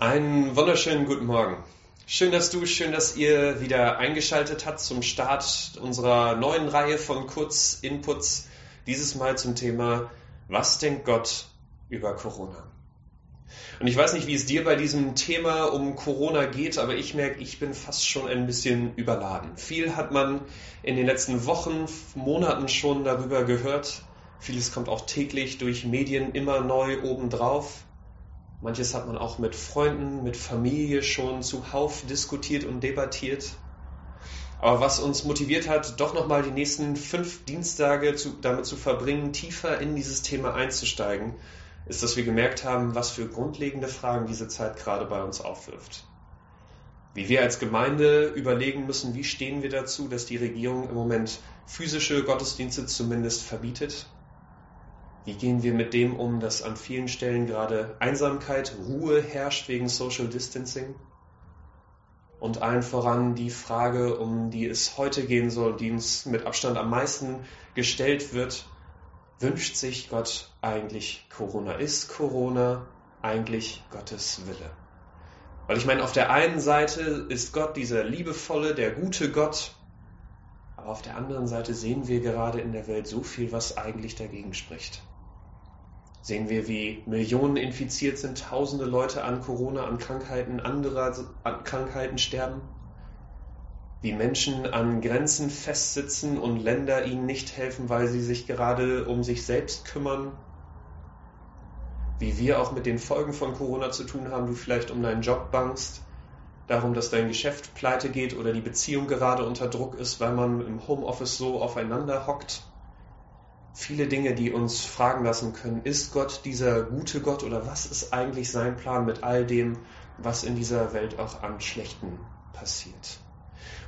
Einen wunderschönen guten Morgen. Schön, dass du, schön, dass ihr wieder eingeschaltet habt zum Start unserer neuen Reihe von Kurz-Inputs. Dieses Mal zum Thema, was denkt Gott über Corona? Und ich weiß nicht, wie es dir bei diesem Thema um Corona geht, aber ich merke, ich bin fast schon ein bisschen überladen. Viel hat man in den letzten Wochen, Monaten schon darüber gehört. Vieles kommt auch täglich durch Medien immer neu obendrauf. Manches hat man auch mit Freunden, mit Familie schon zuhauf diskutiert und debattiert. Aber was uns motiviert hat, doch nochmal die nächsten fünf Dienstage zu, damit zu verbringen, tiefer in dieses Thema einzusteigen, ist, dass wir gemerkt haben, was für grundlegende Fragen diese Zeit gerade bei uns aufwirft. Wie wir als Gemeinde überlegen müssen, wie stehen wir dazu, dass die Regierung im Moment physische Gottesdienste zumindest verbietet wie gehen wir mit dem um, dass an vielen Stellen gerade Einsamkeit, Ruhe herrscht wegen Social Distancing? Und allen voran die Frage, um die es heute gehen soll, die uns mit Abstand am meisten gestellt wird, wünscht sich Gott eigentlich Corona? Ist Corona eigentlich Gottes Wille? Weil ich meine, auf der einen Seite ist Gott dieser liebevolle, der gute Gott, aber auf der anderen Seite sehen wir gerade in der Welt so viel, was eigentlich dagegen spricht sehen wir, wie Millionen infiziert sind, tausende Leute an Corona, an Krankheiten, anderer an Krankheiten sterben, wie Menschen an Grenzen festsitzen und Länder ihnen nicht helfen, weil sie sich gerade um sich selbst kümmern, wie wir auch mit den Folgen von Corona zu tun haben, du vielleicht um deinen Job bangst, darum, dass dein Geschäft pleite geht oder die Beziehung gerade unter Druck ist, weil man im Homeoffice so aufeinander hockt viele Dinge, die uns fragen lassen können, ist Gott dieser gute Gott oder was ist eigentlich sein Plan mit all dem, was in dieser Welt auch an Schlechten passiert?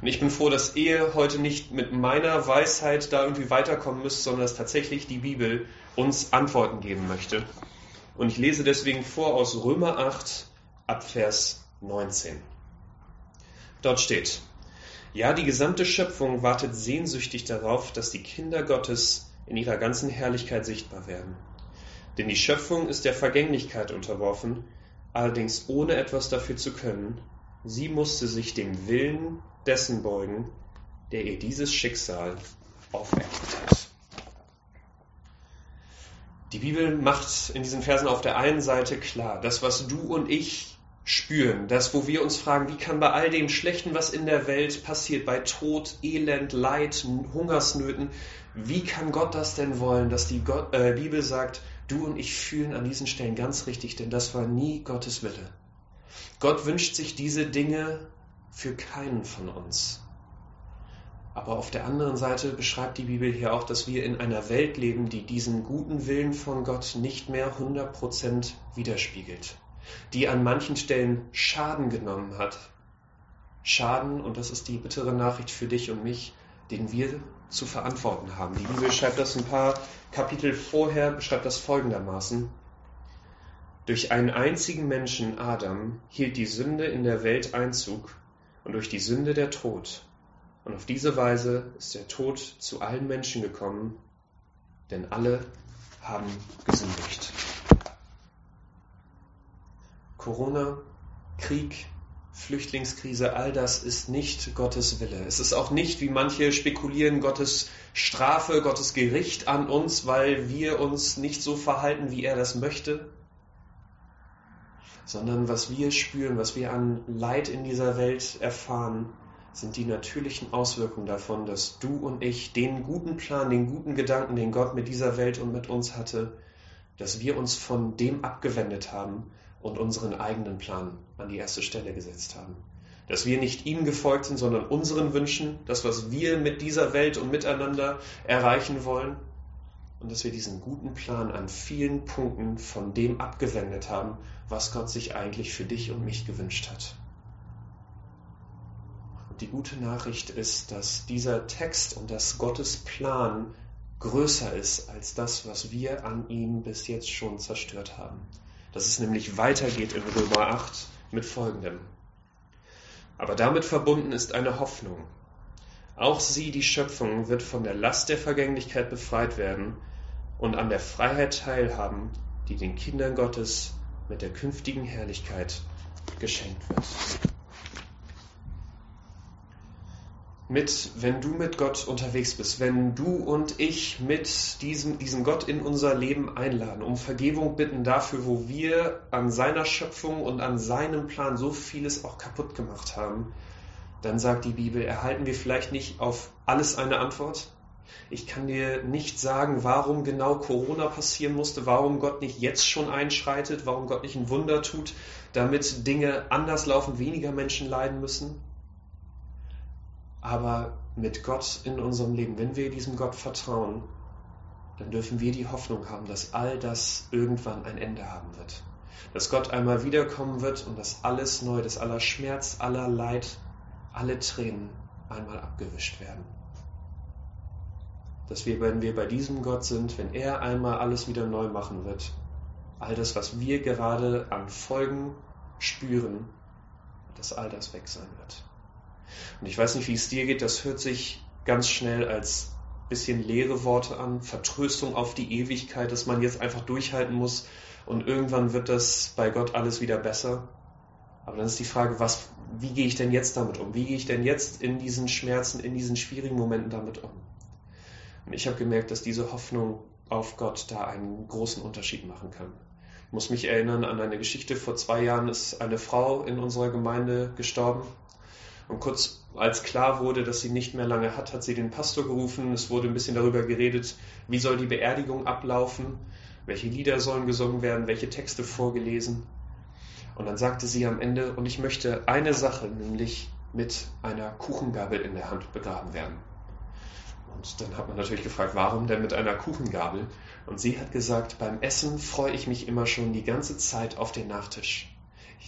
Und ich bin froh, dass ihr heute nicht mit meiner Weisheit da irgendwie weiterkommen müsst, sondern dass tatsächlich die Bibel uns Antworten geben möchte. Und ich lese deswegen vor aus Römer 8 ab Vers 19. Dort steht, ja, die gesamte Schöpfung wartet sehnsüchtig darauf, dass die Kinder Gottes in ihrer ganzen Herrlichkeit sichtbar werden. Denn die Schöpfung ist der Vergänglichkeit unterworfen, allerdings ohne etwas dafür zu können. Sie musste sich dem Willen dessen beugen, der ihr dieses Schicksal auferlegt hat. Die Bibel macht in diesen Versen auf der einen Seite klar, das, was du und ich spüren, das, wo wir uns fragen, wie kann bei all dem Schlechten, was in der Welt passiert, bei Tod, Elend, Leid, Hungersnöten, wie kann Gott das denn wollen, dass die Gott, äh, Bibel sagt, du und ich fühlen an diesen Stellen ganz richtig, denn das war nie Gottes Wille. Gott wünscht sich diese Dinge für keinen von uns. Aber auf der anderen Seite beschreibt die Bibel hier auch, dass wir in einer Welt leben, die diesen guten Willen von Gott nicht mehr 100% widerspiegelt, die an manchen Stellen Schaden genommen hat. Schaden, und das ist die bittere Nachricht für dich und mich, den wir zu verantworten haben. Die Bibel schreibt das ein paar Kapitel vorher, beschreibt das folgendermaßen. Durch einen einzigen Menschen, Adam, hielt die Sünde in der Welt Einzug und durch die Sünde der Tod. Und auf diese Weise ist der Tod zu allen Menschen gekommen, denn alle haben gesündigt. Corona, Krieg, Flüchtlingskrise, all das ist nicht Gottes Wille. Es ist auch nicht, wie manche spekulieren, Gottes Strafe, Gottes Gericht an uns, weil wir uns nicht so verhalten, wie er das möchte, sondern was wir spüren, was wir an Leid in dieser Welt erfahren, sind die natürlichen Auswirkungen davon, dass du und ich den guten Plan, den guten Gedanken, den Gott mit dieser Welt und mit uns hatte, dass wir uns von dem abgewendet haben und unseren eigenen Plan an die erste Stelle gesetzt haben. Dass wir nicht ihm gefolgt sind, sondern unseren Wünschen, das, was wir mit dieser Welt und miteinander erreichen wollen. Und dass wir diesen guten Plan an vielen Punkten von dem abgewendet haben, was Gott sich eigentlich für dich und mich gewünscht hat. Und die gute Nachricht ist, dass dieser Text und dass Gottes Plan größer ist als das, was wir an ihm bis jetzt schon zerstört haben dass es nämlich weitergeht in Römer 8 mit folgendem. Aber damit verbunden ist eine Hoffnung. Auch sie, die Schöpfung, wird von der Last der Vergänglichkeit befreit werden und an der Freiheit teilhaben, die den Kindern Gottes mit der künftigen Herrlichkeit geschenkt wird. Mit, wenn du mit Gott unterwegs bist, wenn du und ich mit diesem, diesem Gott in unser Leben einladen, um Vergebung bitten dafür, wo wir an seiner Schöpfung und an seinem Plan so vieles auch kaputt gemacht haben, dann sagt die Bibel, erhalten wir vielleicht nicht auf alles eine Antwort, ich kann dir nicht sagen, warum genau Corona passieren musste, warum Gott nicht jetzt schon einschreitet, warum Gott nicht ein Wunder tut, damit Dinge anders laufen, weniger Menschen leiden müssen. Aber mit Gott in unserem Leben, wenn wir diesem Gott vertrauen, dann dürfen wir die Hoffnung haben, dass all das irgendwann ein Ende haben wird. Dass Gott einmal wiederkommen wird und dass alles neu, dass aller Schmerz, aller Leid, alle Tränen einmal abgewischt werden dass wir, wenn wir bei diesem Gott sind, wenn er einmal alles wieder neu machen wird, all das, was wir gerade an Folgen spüren, dass all das weg sein wird. Und ich weiß nicht, wie es dir geht, das hört sich ganz schnell als bisschen leere Worte an, Vertröstung auf die Ewigkeit, dass man jetzt einfach durchhalten muss und irgendwann wird das bei Gott alles wieder besser. Aber dann ist die Frage, was, wie gehe ich denn jetzt damit um? Wie gehe ich denn jetzt in diesen Schmerzen, in diesen schwierigen Momenten damit um? Und ich habe gemerkt, dass diese Hoffnung auf Gott da einen großen Unterschied machen kann. Ich muss mich erinnern an eine Geschichte. Vor zwei Jahren ist eine Frau in unserer Gemeinde gestorben. Und kurz als klar wurde, dass sie nicht mehr lange hat, hat sie den Pastor gerufen. Es wurde ein bisschen darüber geredet, wie soll die Beerdigung ablaufen, welche Lieder sollen gesungen werden, welche Texte vorgelesen. Und dann sagte sie am Ende, und ich möchte eine Sache, nämlich mit einer Kuchengabel in der Hand begraben werden. Und dann hat man natürlich gefragt, warum denn mit einer Kuchengabel? Und sie hat gesagt, beim Essen freue ich mich immer schon die ganze Zeit auf den Nachtisch.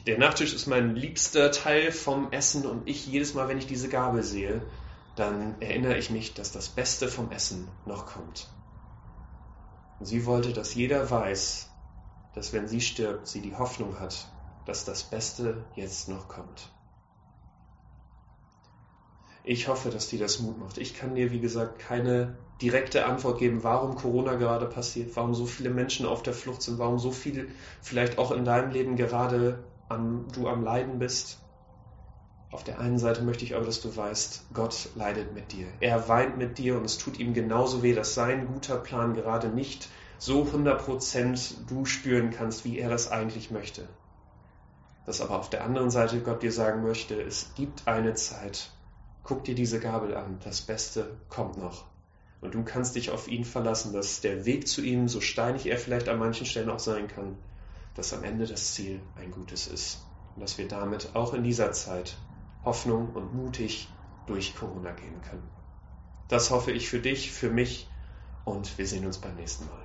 Der Nachtisch ist mein liebster Teil vom Essen und ich jedes Mal, wenn ich diese Gabel sehe, dann erinnere ich mich, dass das Beste vom Essen noch kommt. Und sie wollte, dass jeder weiß, dass wenn sie stirbt, sie die Hoffnung hat, dass das Beste jetzt noch kommt. Ich hoffe, dass dir das Mut macht. Ich kann dir, wie gesagt, keine direkte Antwort geben, warum Corona gerade passiert, warum so viele Menschen auf der Flucht sind, warum so viel vielleicht auch in deinem Leben gerade am, du am Leiden bist. Auf der einen Seite möchte ich aber, dass du weißt, Gott leidet mit dir. Er weint mit dir und es tut ihm genauso weh, dass sein guter Plan gerade nicht so 100% du spüren kannst, wie er das eigentlich möchte. Dass aber auf der anderen Seite Gott dir sagen möchte, es gibt eine Zeit, guck dir diese Gabel an, das Beste kommt noch. Und du kannst dich auf ihn verlassen, dass der Weg zu ihm, so steinig er vielleicht an manchen Stellen auch sein kann, dass am Ende das Ziel ein gutes ist. Und dass wir damit auch in dieser Zeit Hoffnung und mutig durch Corona gehen können. Das hoffe ich für dich, für mich und wir sehen uns beim nächsten Mal.